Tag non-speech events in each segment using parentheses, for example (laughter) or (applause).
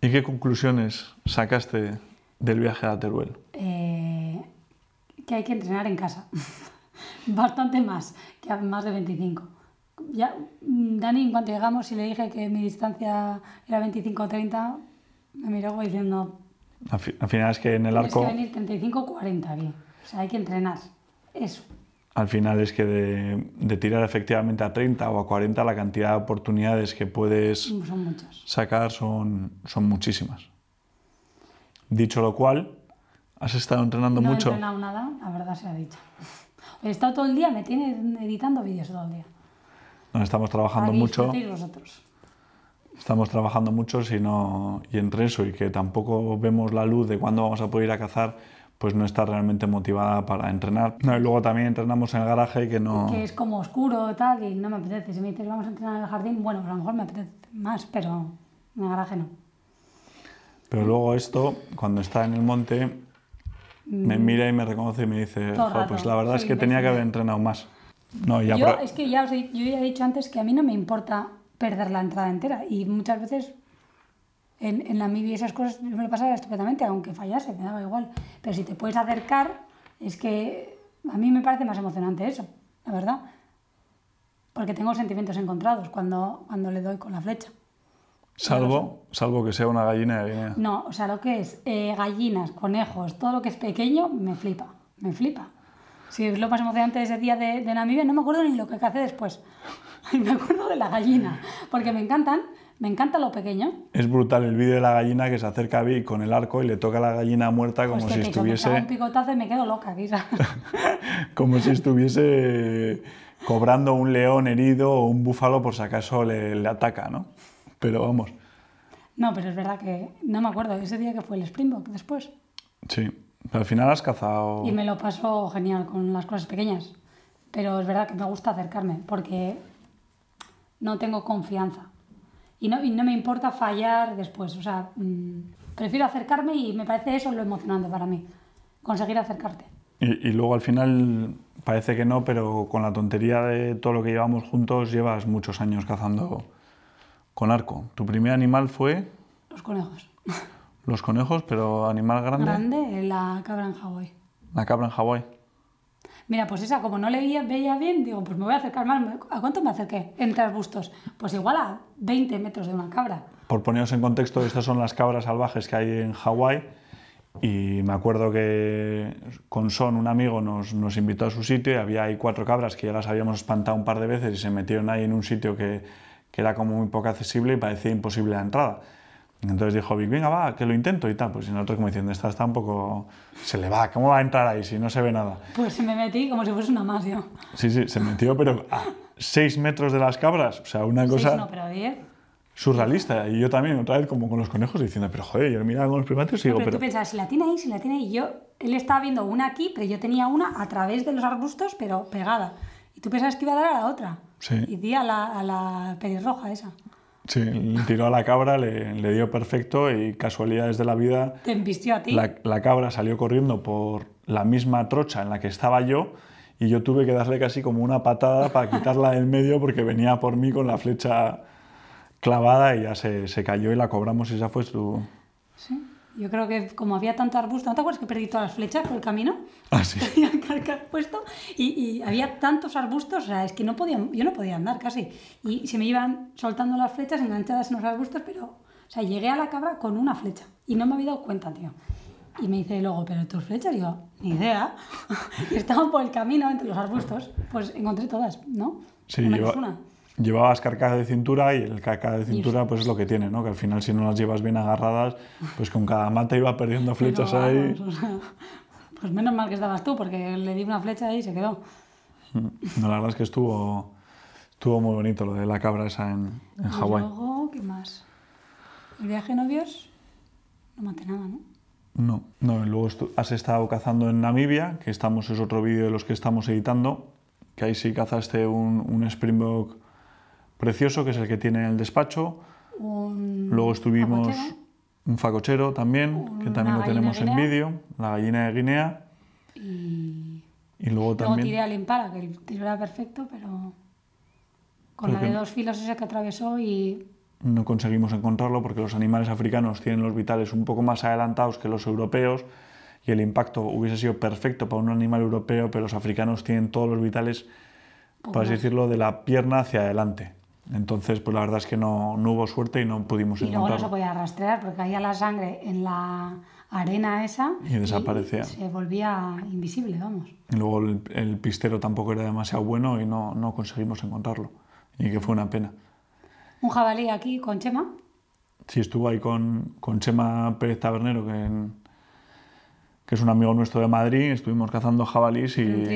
¿Y qué conclusiones sacaste del viaje a Teruel? Eh, que hay que entrenar en casa. (laughs) Bastante más que a más de 25. Ya, Dani, en cuanto llegamos y le dije que mi distancia era 25 o 30, me miró diciendo, Al, fi- al final es que en el tienes arco, que venir 35 o 40 aquí. O sea, hay que entrenar. Eso. Al final es que de, de tirar efectivamente a 30 o a 40, la cantidad de oportunidades que puedes Son muchos. sacar son, son muchísimas. Dicho lo cual, ¿has estado entrenando no mucho? he entrenado nada, la verdad se ha dicho. (laughs) He estado todo el día, me tiene editando vídeos todo el día. No, estamos trabajando Aquí mucho. vosotros. Estamos trabajando mucho si no, y entre eso y que tampoco vemos la luz de cuándo vamos a poder ir a cazar, pues no está realmente motivada para entrenar. No, y luego también entrenamos en el garaje que no... Que es como oscuro y tal, y no me apetece. Si me dices vamos a entrenar en el jardín, bueno, pues a lo mejor me apetece más, pero en el garaje no. Pero luego esto, cuando está en el monte, me mira y me reconoce y me dice, Mm. Todo el "Jo, rato, pues la verdad es soy que tenía que imbécil". haber entrenado más. No, y Yo, apro- es que ya, os he, yo ya he dicho antes que a mí no me importa perder la entrada entera, y muchas veces en, en la MIBI esas cosas yo me lo pasaba estupendamente, aunque fallase, me daba igual. Pero si te puedes acercar, es que a mí me parece más emocionante eso, la verdad. Porque tengo sentimientos encontrados cuando, cuando le doy con la flecha. salvo, salvo que sea una gallina de Guinea. No, o sea, lo que es eh, gallinas, conejos, todo lo que es pequeño, me flipa, me flipa. Si es lo más emocionante de ese día de, de Namibia, no me acuerdo ni lo que hace después. (laughs) me acuerdo de la gallina, porque me encantan, me encanta lo pequeño. Es brutal el vídeo de la gallina que se acerca a Vic con el arco y le toca a la gallina muerta como si que te- que me estuviese... un picotazo y me quedo loca, quizás. (laughs) como si estuviese cobrando un león herido o un búfalo por si acaso le, le ataca, ¿no? Pero vamos, no, pero es verdad que no me acuerdo, ese día que fue el Springbok después. sí. Pero al final has cazado... Y me lo paso genial con las cosas pequeñas. Pero es verdad que me gusta acercarme porque no tengo confianza. Y no, y no me importa fallar después. O sea, mm, prefiero acercarme y me parece eso lo emocionante para mí. Conseguir acercarte. Y, y luego al final parece que no, pero con la tontería de todo lo que llevamos juntos llevas muchos años cazando con arco. Tu primer animal fue Los conejos. los conejos, pero animal grande, Grande, la cabra en Hawái. la cabra en Hawái. Mira, pues esa, como no le veía, veía bien, digo, pues me voy a acercar más. ¿A cuánto me acerqué? Entre arbustos. Pues igual a 20 metros de una cabra. Por poneros en contexto, estas son las cabras salvajes que hay en Hawái. Y me acuerdo que con Son, un amigo, nos, nos invitó a su sitio y había ahí cuatro cabras que ya las habíamos espantado un par de veces y se metieron ahí en un sitio que, que era como muy poco accesible y parecía imposible la entrada. Entonces dijo Vic, venga, va, que lo intento y tal. Pues y nosotros como diciendo, esta está un poco... Se le va, ¿cómo va a entrar ahí si no se ve nada? Pues me metí como si fuese una más yo. Sí, sí, se metió, pero a seis metros de las cabras. O sea, una cosa... Seis no, pero 10. surrealista. Y yo también, otra vez, como con los conejos, diciendo, pero joder, yo miraba con los primates y digo, pero, pero. tú pensabas, si la tiene ahí, si la tiene ahí. Yo, él estaba viendo una aquí, pero yo tenía una a través de los arbustos, pero pegada. Y tú pensabas que iba a dar a la otra. Sí. Y di a la, a la pelirroja esa. Sí, le tiró a la cabra, le, le dio perfecto y casualidades de la vida, Te embistió a ti. la, la cabra salió corriendo por la misma trocha en la que estaba yo y yo tuve que darle casi como una patada para quitarla del medio porque venía por mí con la flecha clavada y ya se, se cayó y la cobramos y esa fue su... Sí. Yo creo que como había tanto arbusto, ¿no te acuerdas que perdí todas las flechas por el camino? Ah, sí. Tenía el carcaj puesto y, y había tantos arbustos, o sea, es que no podía, yo no podía andar casi. Y se me iban soltando las flechas enganchadas en los arbustos, pero, o sea, llegué a la cabra con una flecha y no me había dado cuenta, tío. Y me dice luego, ¿pero tus flechas? Y yo, ni idea. (laughs) y estaban por el camino entre los arbustos, pues encontré todas, ¿no? Sí, lleva- una. Llevabas carcaj de cintura y el carcaj de cintura pues es lo que tiene, ¿no? Que al final si no las llevas bien agarradas, pues con cada mata iba perdiendo flechas Pero, ahí. vamos, o sea, pues menos mal que estabas tú, porque le di una flecha y se quedó. No, la verdad es que estuvo, estuvo muy bonito lo de la cabra esa en, en Y Hawái. luego, ¿qué más? El viaje de novios, no maté nada, ¿no? No, no, luego has estado cazando en Namibia, que estamos, es otro vídeo de los que estamos editando, que ahí sí cazaste un, un Springbok precioso, que es el que tiene en el despacho. Un Luego estuvimos facochero un facochero también, que también lo tenemos en vídeo, la gallina de Guinea. y Y luego luego también... tiré al impala, que el tiro era perfecto, pero con la de dos filos ese que atravesó y no conseguimos encontrarlo porque los animales africanos tienen los vitales un poco más adelantados que los europeos y el impacto hubiese sido perfecto para un animal europeo, pero los africanos tienen todos los vitales, por así decirlo, de la pierna hacia adelante. Entonces, pues la verdad es que no, no hubo suerte y no pudimos Y luego no se podía rastrear porque caía la sangre en la arena esa Y desaparecía. se volvía invisible, vamos. Y luego el, el pistero tampoco era demasiado bueno y no, no conseguimos encontrarlo. Y que fue una pena. Un jabalí aquí con Chema, Sí, estuvo ahí con, con Chema Pérez Tabernero, que, que es un amigo nuestro de Madrid. Estuvimos cazando jabalís y. en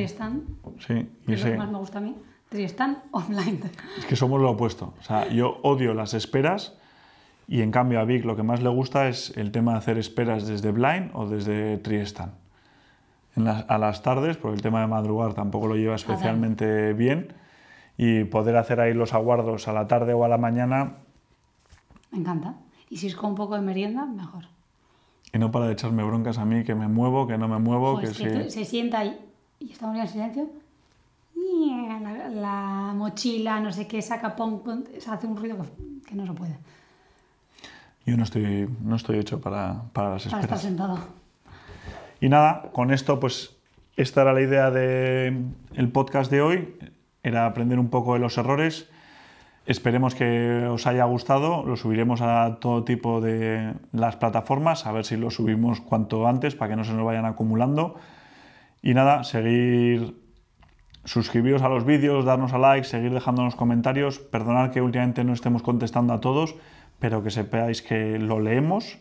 Sí, y es lo que más me gusta a mí. Triestán online. es que somos lo opuesto. O sea, yo odio las esperas y en cambio a Vic lo que más le gusta es el tema de hacer esperas desde Blind o desde. En las- a las tardes, por el tema de madrugar tampoco lo lleva especialmente bien y poder hacer ahí los aguardos a la tarde o a la mañana Me encanta. Y si es con un poco de merienda, mejor. y no para de echarme broncas a mí, que me muevo, que no me muevo, que que sí. tú- se sienta ahí y estamos en silencio. La, la mochila, no sé qué, saca, pon, pon, se hace un ruido que, que no se puede. Yo no estoy, no estoy hecho para, para las Para estar sentado. Y nada, con esto, pues esta era la idea del podcast de hoy, era aprender un poco de los errores. Esperemos que os haya gustado, lo subiremos a todo tipo de las plataformas, a ver si lo subimos cuanto antes para que no se nos vayan acumulando. Y nada, seguir, suscribiros a los vídeos, darnos a like, seguir dejándonos comentarios. Perdonad que últimamente no estemos contestando a todos, pero que sepáis que lo leemos.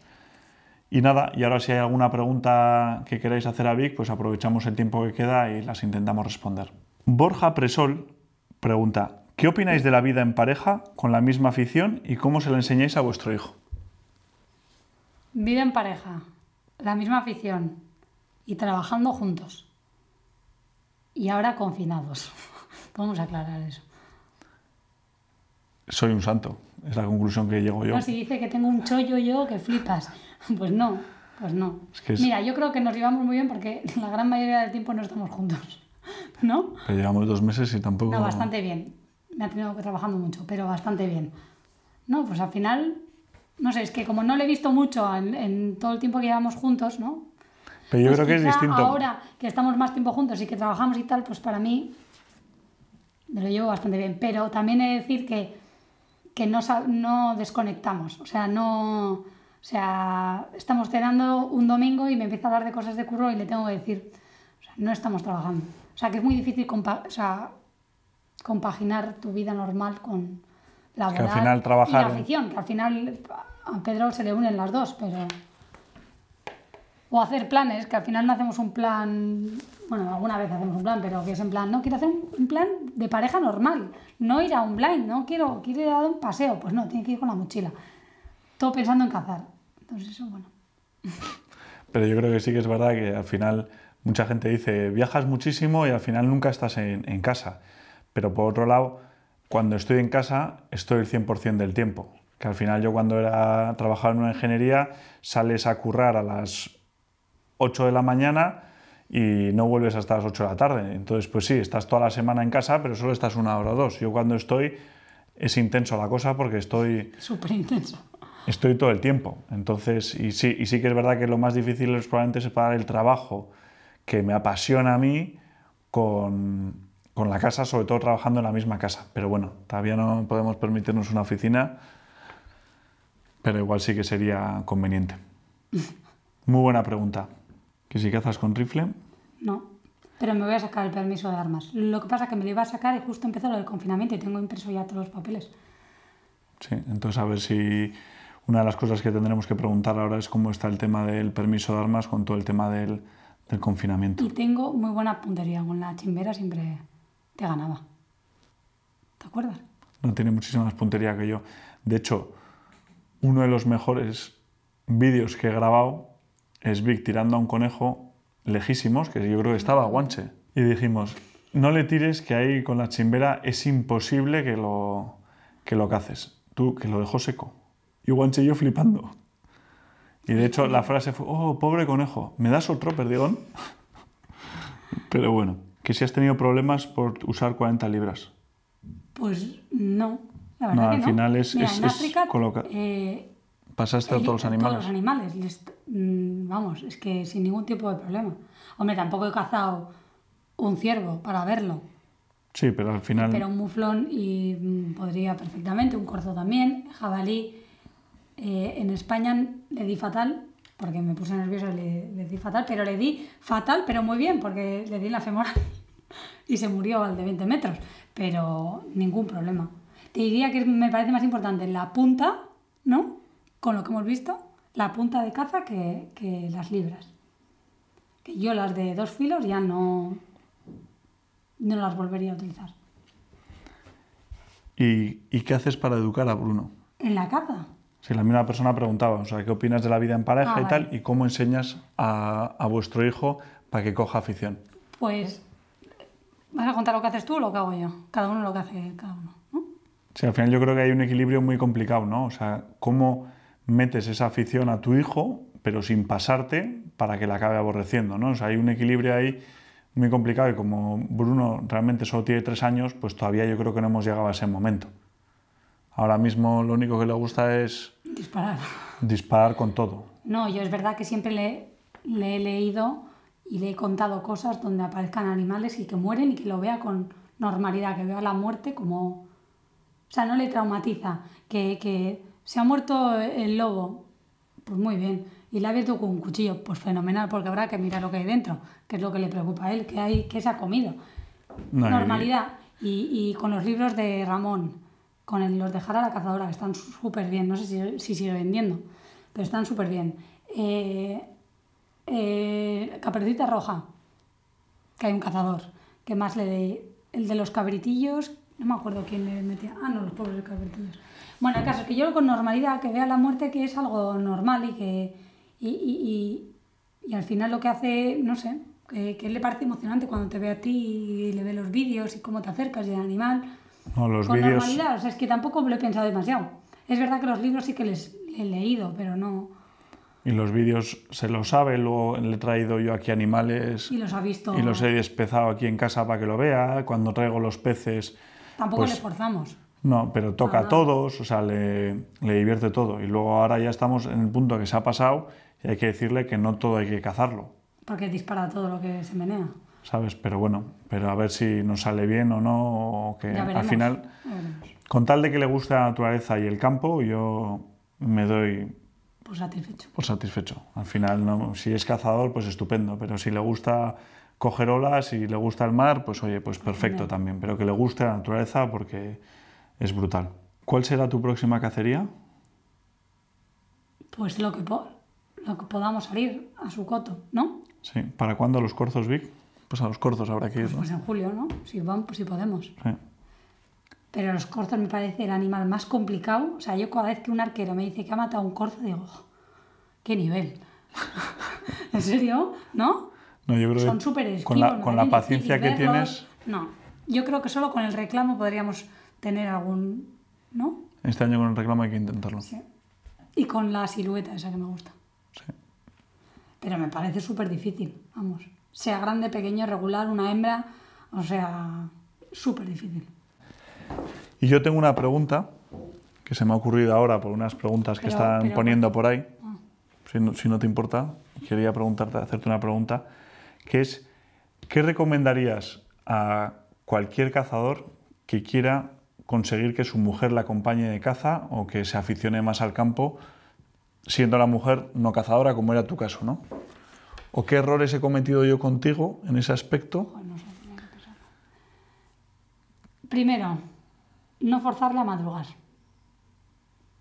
Y nada, y ahora si hay alguna pregunta que queráis hacer a Vic, pues aprovechamos el tiempo que queda y las intentamos responder. Borja Presol pregunta, ¿qué opináis de la vida en pareja con la misma afición y cómo se la enseñáis a vuestro hijo? Vida en pareja, la misma afición y trabajando juntos. Y ahora confinados. (laughs) Vamos a aclarar eso. Soy un santo, es la conclusión que llego yo. No, si dice que tengo un chollo yo que flipas. (laughs) Pues no, pues no. Es que es- Mira, yo creo que nos llevamos muy bien porque (laughs) la gran mayoría del tiempo no estamos juntos. ¿No? Que llevamos dos meses y tampoco... No, bastante bien. Me ha tenido que trabajando mucho, pero bastante bien. No, pues al final, no sé, es que como no le he visto mucho en, en todo el tiempo que llevamos juntos, ¿no? Pero yo Pues creo que es distinto. Ahora que estamos más tiempo juntos y que trabajamos y tal, pues para mí me lo llevo bastante bien. Pero también he de decir que, que no, no desconectamos. O sea, no. O sea, estamos cenando un domingo y me empieza a hablar de cosas de curro y le tengo que decir, o sea, no estamos trabajando. O sea, que es muy difícil compa- o sea, compaginar tu vida normal con la que al final trabajar y la afición, que al final a Pedro se le unen las dos, pero... O hacer planes, que al final no hacemos un plan, bueno, alguna vez hacemos un plan, pero que es en plan, no, quiero hacer un, plan de pareja normal, no ir a un blind, no quiero, quiero ir a dar un paseo, pues no, tiene que ir con la mochila. Todo pensando en cazar. Entonces eso, bueno. Pero yo creo que sí que es verdad que al final mucha gente dice, viajas muchísimo y al final nunca estás en, en casa. Pero por otro lado, cuando estoy en casa, estoy el 100% del tiempo. Que al final yo cuando era trabajaba en una ingeniería, sales a currar a las 8 de la mañana y no vuelves hasta las 8 de la tarde. Entonces, pues sí, estás toda la semana en casa, pero solo estás una hora o dos. Yo cuando estoy es intenso la cosa porque estoy Súper intenso. Estoy todo el tiempo. Entonces, y sí, y sí que es verdad que lo más difícil es probablemente separar el trabajo que me apasiona a mí con, con la casa, sobre todo trabajando en la misma casa. Pero bueno, todavía no podemos permitirnos una oficina, pero igual sí que sería conveniente. (laughs) Muy buena pregunta. ¿Que si cazas con rifle? No, pero me voy a sacar el permiso de armas. Lo que pasa es que me lo iba a sacar y justo empezó lo del confinamiento y tengo impreso ya todos los papeles. Sí, entonces a ver si una de las cosas que tendremos que preguntar ahora es cómo está el tema del permiso de armas con todo el tema del, del confinamiento. Y tengo muy buena puntería. Con la chimbera siempre te ganaba. ¿Te acuerdas? No tiene muchísima más puntería que yo. De hecho, uno de los mejores vídeos que he grabado es Vic tirando a un conejo lejísimos, que yo creo que estaba guanche. Y dijimos, no le tires que ahí con la chimbera es imposible que lo, que lo caces. Tú, que lo dejó seco. Y guanche y yo flipando. Y de hecho la (laughs) frase fue, oh, pobre conejo, ¿me das otro perdigón? (laughs) Pero bueno, que si has tenido problemas por usar 40 libras. Pues no. La verdad No, que al no. final es- Mira, es- en es África, coloca- eh, Pasaste a todos los animales. los animales. les- mm, vamos, es que sin ningún tipo de problema. Hombre, tampoco he cazado un ciervo para verlo, Sí, pero al final. pero un muflón y mm, podría perfectamente, un corzo también, jabalí. eh, en España le di fatal, porque me puse nerviosa y le, le di fatal, pero le di fatal, pero muy bien, porque le di la femoral (laughs) y se murió al de 20 metros, pero ningún problema. Te diría que me parece más importante la punta, ¿no? Con lo que hemos visto, la punta de caza que, que las libras. Que yo las de dos filos ya no, no las volvería a utilizar. ¿Y, y qué haces para educar a Bruno? En la caza, Si la misma persona preguntaba, o sea, ¿qué opinas de la vida en pareja Ah, y tal? ¿Y cómo enseñas a, a vuestro hijo para que coja afición? pues ¿vas a contar lo que haces tú o lo que hago yo? Cada uno lo que hace cada uno, ¿no? Sí, al final yo creo que hay un equilibrio muy complicado, ¿no? O sea, ¿cómo metes esa afición a tu hijo, pero sin pasarte para que la acabe aborreciendo, ¿no? O sea, hay un equilibrio ahí muy complicado y como Bruno realmente solo tiene tres años, pues todavía yo creo que no hemos llegado a ese momento. Ahora mismo lo único que le gusta es Disparar. disparar con todo. No, yo es verdad que siempre le, le he leído y le he contado cosas donde aparezcan animales y que mueren y que lo vea con normalidad, que vea la muerte como... O sea, no le traumatiza. Que, que se ha muerto el lobo, pues muy bien. Y le ha abierto con un cuchillo, pues fenomenal, porque habrá que mirar lo que hay dentro, que es lo que le preocupa a él, que, hay, que se ha comido. No, Normalidad. Y, y con los libros de Ramón, con el- los de Jara la cazadora, que están súper bien, no sé si, si sigue vendiendo, pero están súper bien. Eh, eh, Caperucita Roja, que hay un cazador. que más le leí? El de los cabritillos, no me acuerdo quién le metía. Ah, no, los pobres cabritillos. Bueno, el caso es que yo con normalidad, que vea la muerte que es algo normal y que. Y, y- y- y al final lo que hace, no sé, que, que le parece emocionante cuando te ve a ti y le ve los vídeos y cómo te acercas y el animal. No, los con vídeos. normalidad, o sea, es que tampoco lo he pensado demasiado. Es verdad que los libros sí que les he leído, pero no. Y los vídeos se lo sabe, luego le he traído yo aquí animales Y los ha visto. y los he despezado aquí en casa para que lo vea. Cuando traigo los peces, Tampoco pues- le forzamos. No, pero toca a todos, o sea, le, le divierte todo. Y luego ahora ya estamos en el punto que se ha pasado y hay que decirle que no todo hay que cazarlo, Porque dispara todo lo que se menea. ¿sabes? Pero bueno, pero a ver si nos sale bien o no, o que Ya al final, ya con tal de que le guste la naturaleza y el campo, yo me doy Pues satisfecho. por satisfecho. Al final, no, si es cazador, pues estupendo, pero si le gusta coger olas y le gusta el mar, pues oye, pues perfecto también, pero que le guste la naturaleza porque es brutal. ¿Cuál será tu próxima cacería? Pues lo que, po- lo que podamos salir a su coto, ¿no? Sí. ¿Para cuándo los corzos, Vic? Pues a los corzos habrá que ir, ¿no? Pues en julio, ¿no? Si, van, pues si podemos. Sí. Pero los corzos me parece el animal más complicado. O sea, yo cada vez que un arquero me dice que ha matado un corzo, digo, "Oh, ¿qué nivel? (laughs) ¿En serio? ¿No? No, yo creo Son que súper esquivos. con la, con la paciencia que verlos. tienes, No, yo creo que solo con el reclamo podríamos tener algún... ¿No? este año con el reclamo hay que intentarlo. Sí. Y con la silueta esa que me gusta. Sí. Pero me parece súper difícil, vamos. Sea grande, pequeño, regular, una hembra, o sea, súper difícil. Y yo tengo una pregunta que se me ha ocurrido ahora por unas preguntas que están pero- poniendo por ahí. Ah. Si no, si no te importa, quería preguntarte, hacerte una pregunta, que es, ¿qué recomendarías a cualquier cazador que quiera conseguir que su mujer la acompañe de caza o que se aficione más al campo, siendo la mujer no cazadora, como era tu caso, ¿no? ¿O qué errores he cometido yo contigo en ese aspecto? Primero, no forzarle a madrugar.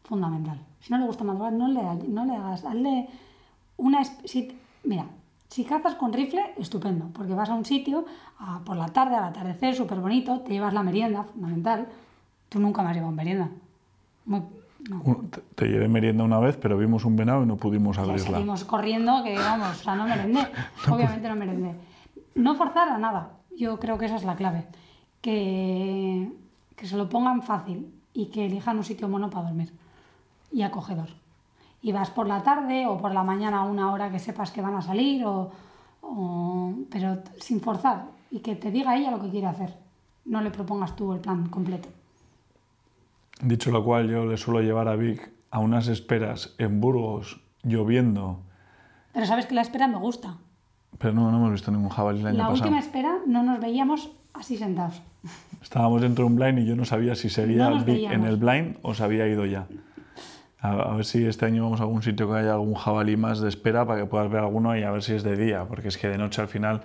Fundamental. Si no le gusta madrugar, no le, no le hagas. Hazle una. si- mira, si cazas con rifle, estupendo, porque vas a un sitio por la tarde, al atardecer, súper bonito, te llevas la merienda, fundamental. Tú nunca me has llevado merienda. Muy- no. Te, llevé merienda una vez, pero vimos un venado y no pudimos abrirla. salimos corriendo, que vamos, o sea, no merendé. (laughs) Obviamente no merendé. No forzar a nada. Yo creo que esa es la clave. Que, que se lo pongan fácil y que elijan un sitio mono para dormir y acogedor. Y vas por la tarde o por la mañana a una hora que sepas que van a salir, o, o- pero sin forzar y que te diga ella lo que quiere hacer. No le propongas tú el plan completo. Dicho lo cual, yo le suelo llevar a Vic a unas esperas en Burgos, lloviendo, Pero sabes que la espera me gusta. pero no, no hemos visto ningún jabalí el año La pasado. última espera no nos veíamos así sentados. Estábamos dentro de un blind y yo no sabía si seguía No Vic en el blind o se había ido ya. A, a ver si este año vamos a algún sitio que haya algún jabalí más de espera para que puedas ver alguno y a ver si es de día, porque es que de noche al final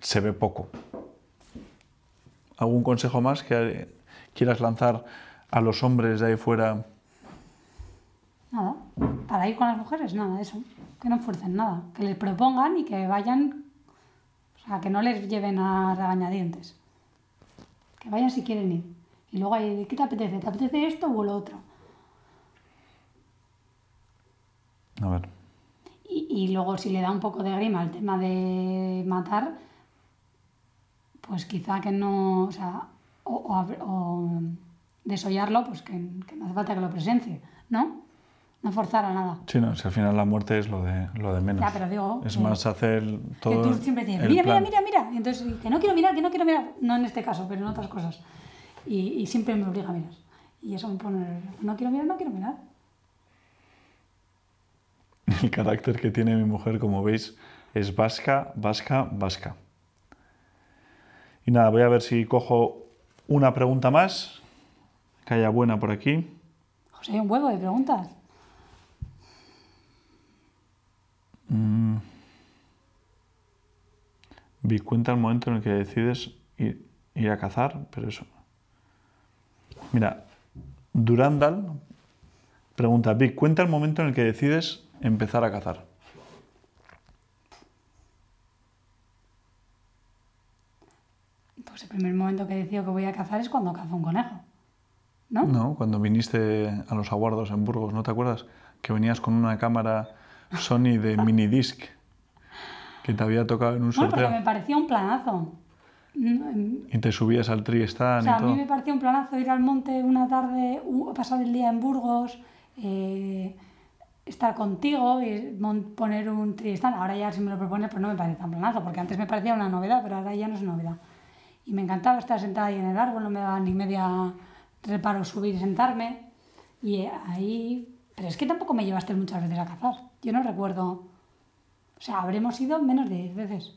se ve poco. ¿Algún consejo más que quieras lanzar a los hombres de ahí fuera? Nada. Para ir con las mujeres, nada, eso. Que no fuercen nada. Que les propongan y que vayan. O sea, que no les lleven a regañadientes. Que vayan si quieren ir. Y luego ahí, ¿qué te apetece? ¿Te apetece esto o lo otro? A ver. Y, y luego si le da un poco de grima el tema de matar, pues quizá que no, o sea, o, o hab- o desollarlo, pues que, que no hace falta que lo presencie, ¿no? No forzar a nada. Sí, no, si al final la muerte es lo de, lo de menos. Ya, pero digo es que- más hacer Que todo. tú siempre tienes, el mira, mira, mira, mira. Y entonces, que no quiero mirar, que no quiero mirar. No en este caso, pero en otras cosas. Y, y siempre me obliga a mirar. Y eso me pone, no quiero mirar, no quiero mirar. (laughs) El carácter que tiene mi mujer, como veis, es vasca, vasca, vasca. Y nada, voy a ver si cojo una pregunta más, que haya buena por aquí. José, hay un huevo de preguntas. Vi cuenta el momento en el que decides ir, ir a cazar, pero eso. Mira, Durandal pregunta, Vic, cuenta el momento en el que decides empezar a cazar. Pues el primer momento que decido que voy a cazar es cuando cazo un conejo. ¿No? No, cuando viniste a los aguardos en Burgos, ¿no te acuerdas? Que venías con una cámara Sony de (laughs) minidisc que te había tocado en un Bueno, porque sorteo me parecía un planazo. Y te subías al tri O sea, y a mí todo. me parecía un planazo ir al monte una tarde, pasar el día en Burgos, eh, estar contigo y poner un tristán. Ahora ya si me lo propones, pues no me parece tan planazo, porque antes me parecía una novedad, pero ahora ya no es novedad. Y me encantaba estar sentada ahí en el árbol, no me daba ni media reparo subir y sentarme. Y ahí... Pero es que tampoco me llevaste muchas veces a cazar. Yo no recuerdo... O sea, habremos ido menos de 10 veces.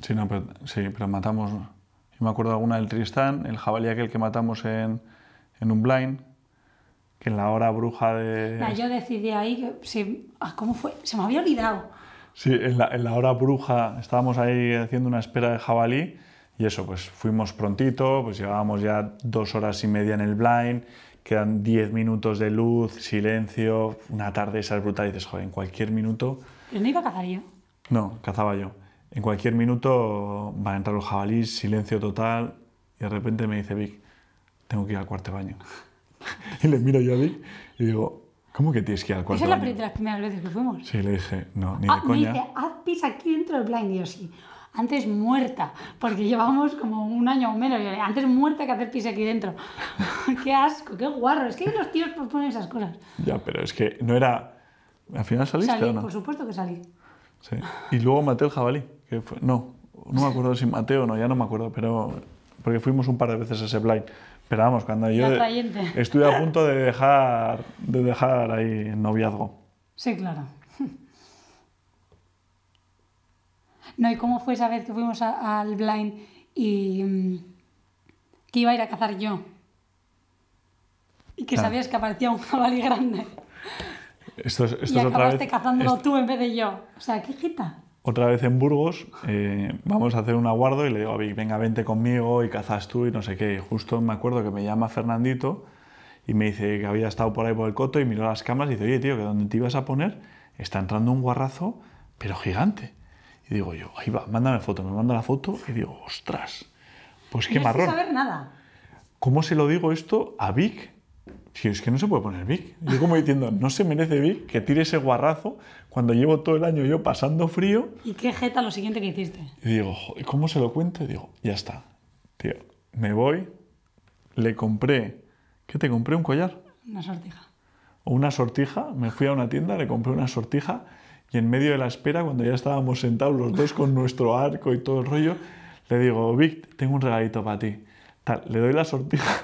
Sí, no, pero, sí, pero matamos. Yo me acuerdo alguna del Tristán, el jabalí aquel que matamos en, en un blind, que en la hora bruja de. Nah, yo decidí ahí que... sí, ah, ¿Cómo fue? Se me había olvidado. Sí, en la, en la hora bruja estábamos ahí haciendo una espera de jabalí y eso, pues fuimos prontito, pues llevábamos ya dos horas y media en el blind, quedan diez minutos de luz, silencio, una tarde esa es brutal y dices, joder, en cualquier minuto, Pero no iba a cazar yo. no, cazaba yo, en cualquier minuto va a entrar los jabalíes, silencio total y de repente me dice Vic, tengo que ir al cuarto baño. (laughs) y le miro yo a Vic y digo, ¿cómo que tienes que ir al cuarto Esa es la de las primeras veces que fuimos. Sí, le dije, no, ni Ah, de me coña. dice, haz pis aquí dentro del blind. Y yo, sí. Antes muerta, porque llevamos como un año o menos. Antes muerta que hacer pis aquí dentro. (laughs) qué asco, qué guarro. Es que los tíos proponen esas cosas. Ya, pero es que no era... ¿Al final saliste Salí, o no? por supuesto que salí. Sí. Y luego maté el jabalí. Que fue- no, no me acuerdo si maté o no, ya no me acuerdo, pero... Porque fuimos un par de veces a ese blind. Pero vamos, cuando yo estuve a punto de dejar, de dejar ahí el noviazgo. Sí, claro. No, ¿y cómo fue esa vez que fuimos a- al blind y mm, que iba a ir a cazar yo? Y que Claro. sabías que aparecía un jabalí grande. Esto es, esto y es otra acabaste vez, cazándolo tú en vez de yo. O sea, qué jita. otra vez en Burgos. eh, vamos a hacer un aguardo y le digo a Vic, venga, vente conmigo y cazas tú y no sé qué. Y justo me acuerdo que me llama Fernandito y me dice que había estado por ahí por el coto y miró las cámaras y dice, oye, tío, que donde te ibas a poner está entrando un guarrazo, pero gigante. Y digo yo, ahí va, mándame foto. Me manda la foto y digo, ostras, pues qué no marrón. sin saber nada. ¿Cómo se lo digo esto a Vic? Si es que no se puede poner Vic. Yo como diciendo, no se merece Vic que tire ese guarrazo cuando llevo todo el año yo pasando frío. ¿Y qué jeta lo siguiente que hiciste? Y digo, "Joder, ¿cómo se lo cuento? Y digo, ya está. Tío, me voy, le compré, ¿qué te compré? ¿Un collar? Una sortija. O una sortija. Me fui a una tienda, le compré una sortija y en medio de la espera, cuando ya estábamos sentados los dos con nuestro arco y todo el rollo, le digo, Vic, tengo un regalito para ti. Tal, le doy la sortija.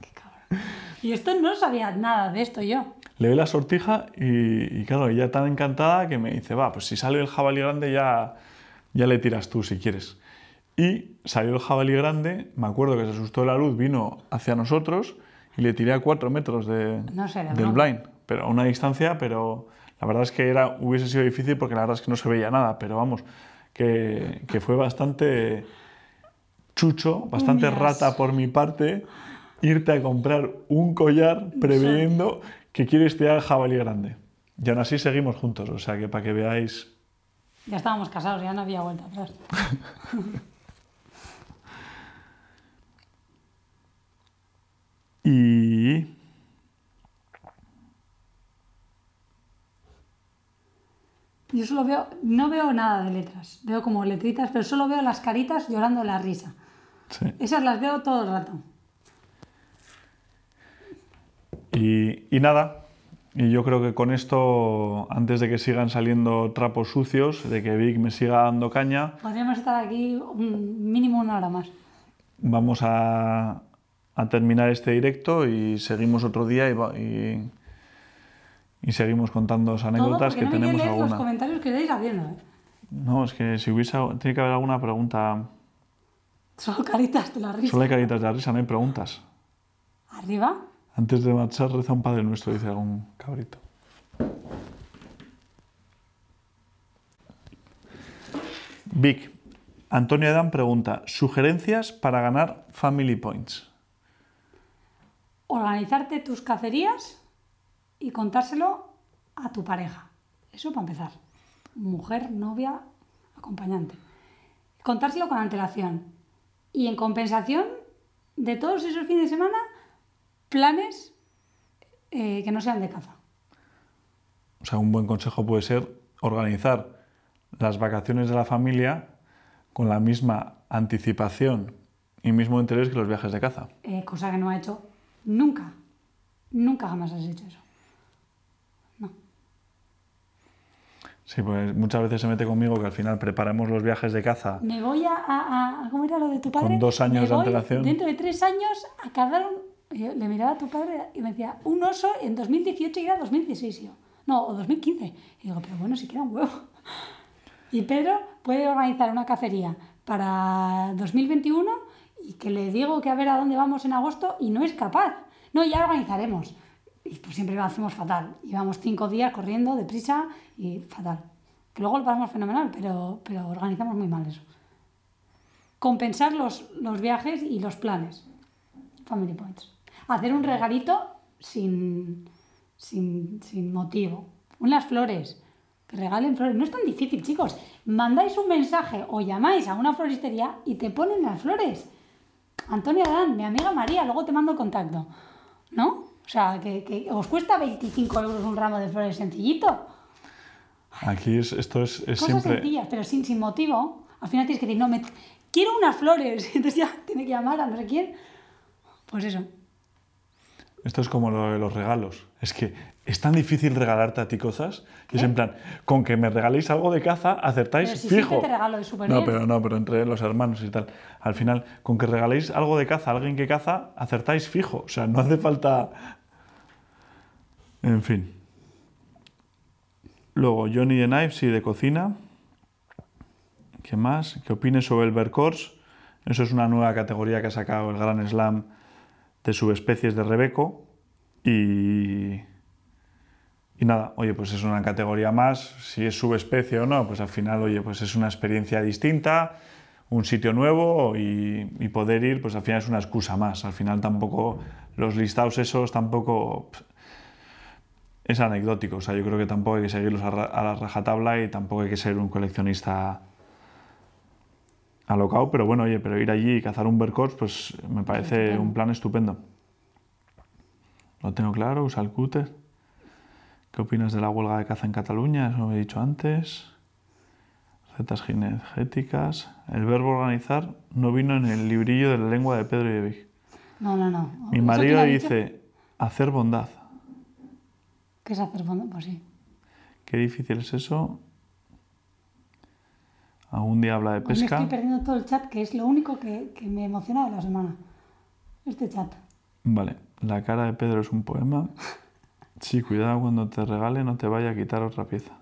Qué cabrón. Y esto no sabía nada de esto yo. Le doy la sortija y, y claro, ella tan encantada que me dice, va, pues si sale el jabalí grande ya, ya le tiras tú si quieres. Y salió el jabalí grande, me acuerdo que se asustó de la luz, vino hacia nosotros y le tiré a cuatro metros de, No sé, de del blind, pero a una distancia, pero la verdad es que era, hubiese sido difícil porque la verdad es que no se veía nada, pero vamos, que, que fue bastante chucho, bastante Uñas. rata por mi parte, irte a comprar un collar previendo que quieres tirar al jabalí grande. Y aún así seguimos juntos, o sea que para que veáis Ya estábamos casados, ya no había vuelta atrás. (laughs) Y. Yo solo veo, no veo nada de letras, veo como letritas, pero solo veo las caritas llorando de la risa. sí. Esas las veo todo el rato. Y, y nada, y yo creo que con esto, antes de que sigan saliendo trapos sucios, de que Vic me siga dando caña, Podríamos estar aquí un mínimo una hora más. vamos a, a terminar este directo y seguimos otro día y, va- y, y seguimos contando anécdotas que no me quiero tenemos leer los alguna. comentarios que estáis haciendo. ¿eh? No, es que si hubiese, tiene que haber alguna pregunta. Solo caritas de la risa. Solo hay caritas de la risa, no hay preguntas. Arriba. Antes de marchar, reza un padre nuestro, dice algún cabrito. Vic, Antonio Adam pregunta: ¿Sugerencias para ganar Family Points? Organizarte tus cacerías y contárselo a tu pareja. Eso para empezar. Mujer, novia, acompañante. Contárselo con antelación. Y en compensación de todos esos fines de semana, planes eh, que no sean de caza. O sea, un buen consejo puede ser organizar las vacaciones de la familia con la misma anticipación y mismo interés que los viajes de caza. Eh, cosa que no ha hecho nunca. Nunca jamás has hecho eso. No. Sí, pues muchas veces se mete conmigo que al final preparamos los viajes de caza Me voy a, a- a- ¿Cómo era lo de tu padre? Con dos años Me de voy antelación. Dentro de tres años a cazar un. yo le miraba a tu padre y me decía, un oso en 2018 y era 2016. Y yo, no, o 2015. Y digo, pero bueno, si queda un huevo. Y Pedro puede organizar una cacería para 2021 y que le digo que a ver a dónde vamos en agosto y no es capaz. No, ya organizaremos. Y pues siempre lo hacemos fatal. Llevamos cinco días corriendo deprisa y fatal. Que luego lo pasamos fenomenal, pero, pero organizamos muy mal eso compensar los, los viajes y los planes. Family Points. Hacer un regalito sin, sin, sin motivo. Unas flores. Que regalen flores. No es tan difícil, chicos. Mandáis un mensaje o llamáis a una floristería y te ponen las flores. Antonia Dan, mi amiga María, luego te mando el contacto. ¿No? O sea, que, que os cuesta 25 euros un ramo de flores sencillito. Aquí es, esto es, es Cosas siempre... sencillas, pero sin, sin motivo. Al final tienes que decir, no, me, quiero unas flores. (laughs) Entonces ya tiene que llamar a no sé quién. Pues eso. Esto es como lo de los regalos. Es que es tan difícil regalarte a ti cosas que es en plan, con que me regaléis algo de caza, acertáis Pero si fijo. te regalo, súper no, bien. pero no, pero entre los hermanos y tal. Al final, con que regaléis algo de caza a alguien que caza, acertáis fijo. O sea, no hace falta. En fin. Luego, Johnny de Knives y de cocina. ¿Qué más? ¿Qué opines sobre el Vercors? Eso es una nueva categoría que ha sacado el Gran Slam de subespecies de Rebeco. Y, y nada, oye, pues es una categoría más. Si es subespecie o no, pues al final, oye, pues es una experiencia distinta, un sitio nuevo y, y poder ir, pues al final es una excusa más. Al final tampoco, los listados esos tampoco pff, es anecdótico. O sea, yo creo que tampoco hay que seguirlos a, ra- a la rajatabla y tampoco hay que ser un coleccionista alocado, pero bueno, oye, pero ir allí y cazar un Vercors, pues me parece un plan estupendo. Lo tengo claro, usa el cúter. ¿Qué opinas de la huelga de caza en Cataluña? Eso lo he dicho antes. Recetas cinegéticas. El verbo organizar no vino en el librillo de la lengua de Pedro y de Vic. No, no, no. Mi ¿Eso marido dice hacer bondad. ¿Qué es hacer fondo? Pues sí. Qué difícil es eso. Algún día habla de Hoy me pesca. estoy perdiendo todo el chat, que es lo único que, que me emociona de la semana. Este chat. Vale. La cara de Pedro es un poema. (laughs) Sí, cuidado cuando te regale no te vaya a quitar otra pieza.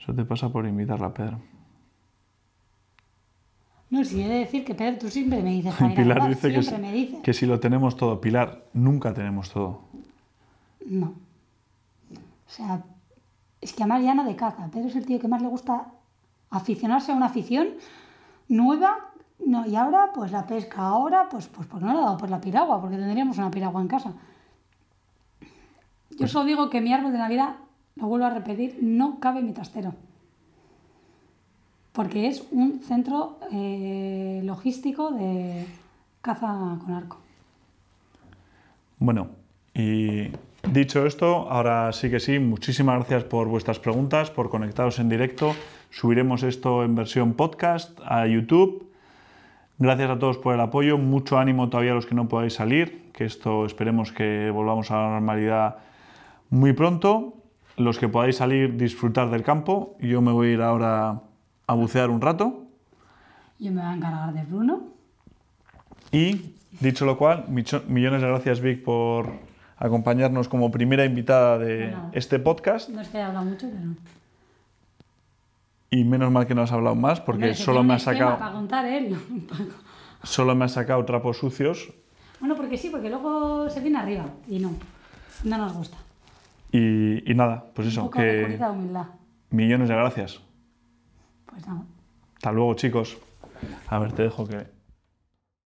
Eso te pasa por invitarla a Pedro. No, si he de decir que Pedro, tú siempre me dices, para ir a Pilar dice que, me dices. que si lo tenemos todo. Pilar, nunca tenemos todo. No. O sea, es que además ya no de caza. Pedro es el tío que más le gusta aficionarse a una afición nueva. No, y ahora, pues la pesca. Ahora, pues, pues, pues no le ha dado por la piragua, porque tendríamos una piragua en casa. Yo solo digo que mi árbol de Navidad, lo vuelvo a repetir, no cabe en mi trastero. Porque es un centro eh, logístico de caza con arco. Bueno, y dicho esto, ahora sí que sí, muchísimas gracias por vuestras preguntas, por conectaros en directo. Subiremos esto en versión podcast a YouTube. Gracias a todos por el apoyo, mucho ánimo todavía a los que no podáis salir, que esto esperemos que volvamos a la normalidad muy pronto. Los que podáis salir, disfrutar del campo. Yo me voy a ir ahora a bucear un rato. Yo me voy a encargar de Bruno. Y dicho lo cual, millones de gracias Vic por acompañarnos como primera invitada de este podcast. No es que haya hablado mucho, pero... Y menos mal que no has hablado más porque Hombre, solo me has sacado, Para contar él. (laughs) solo me has sacado trapos sucios. bueno, porque sí, porque luego se viene arriba. Y no, no nos gusta. Y, y nada, pues Un eso, poco que de humildad. millones de gracias. Pues nada. Hasta luego chicos. A ver, te dejo que...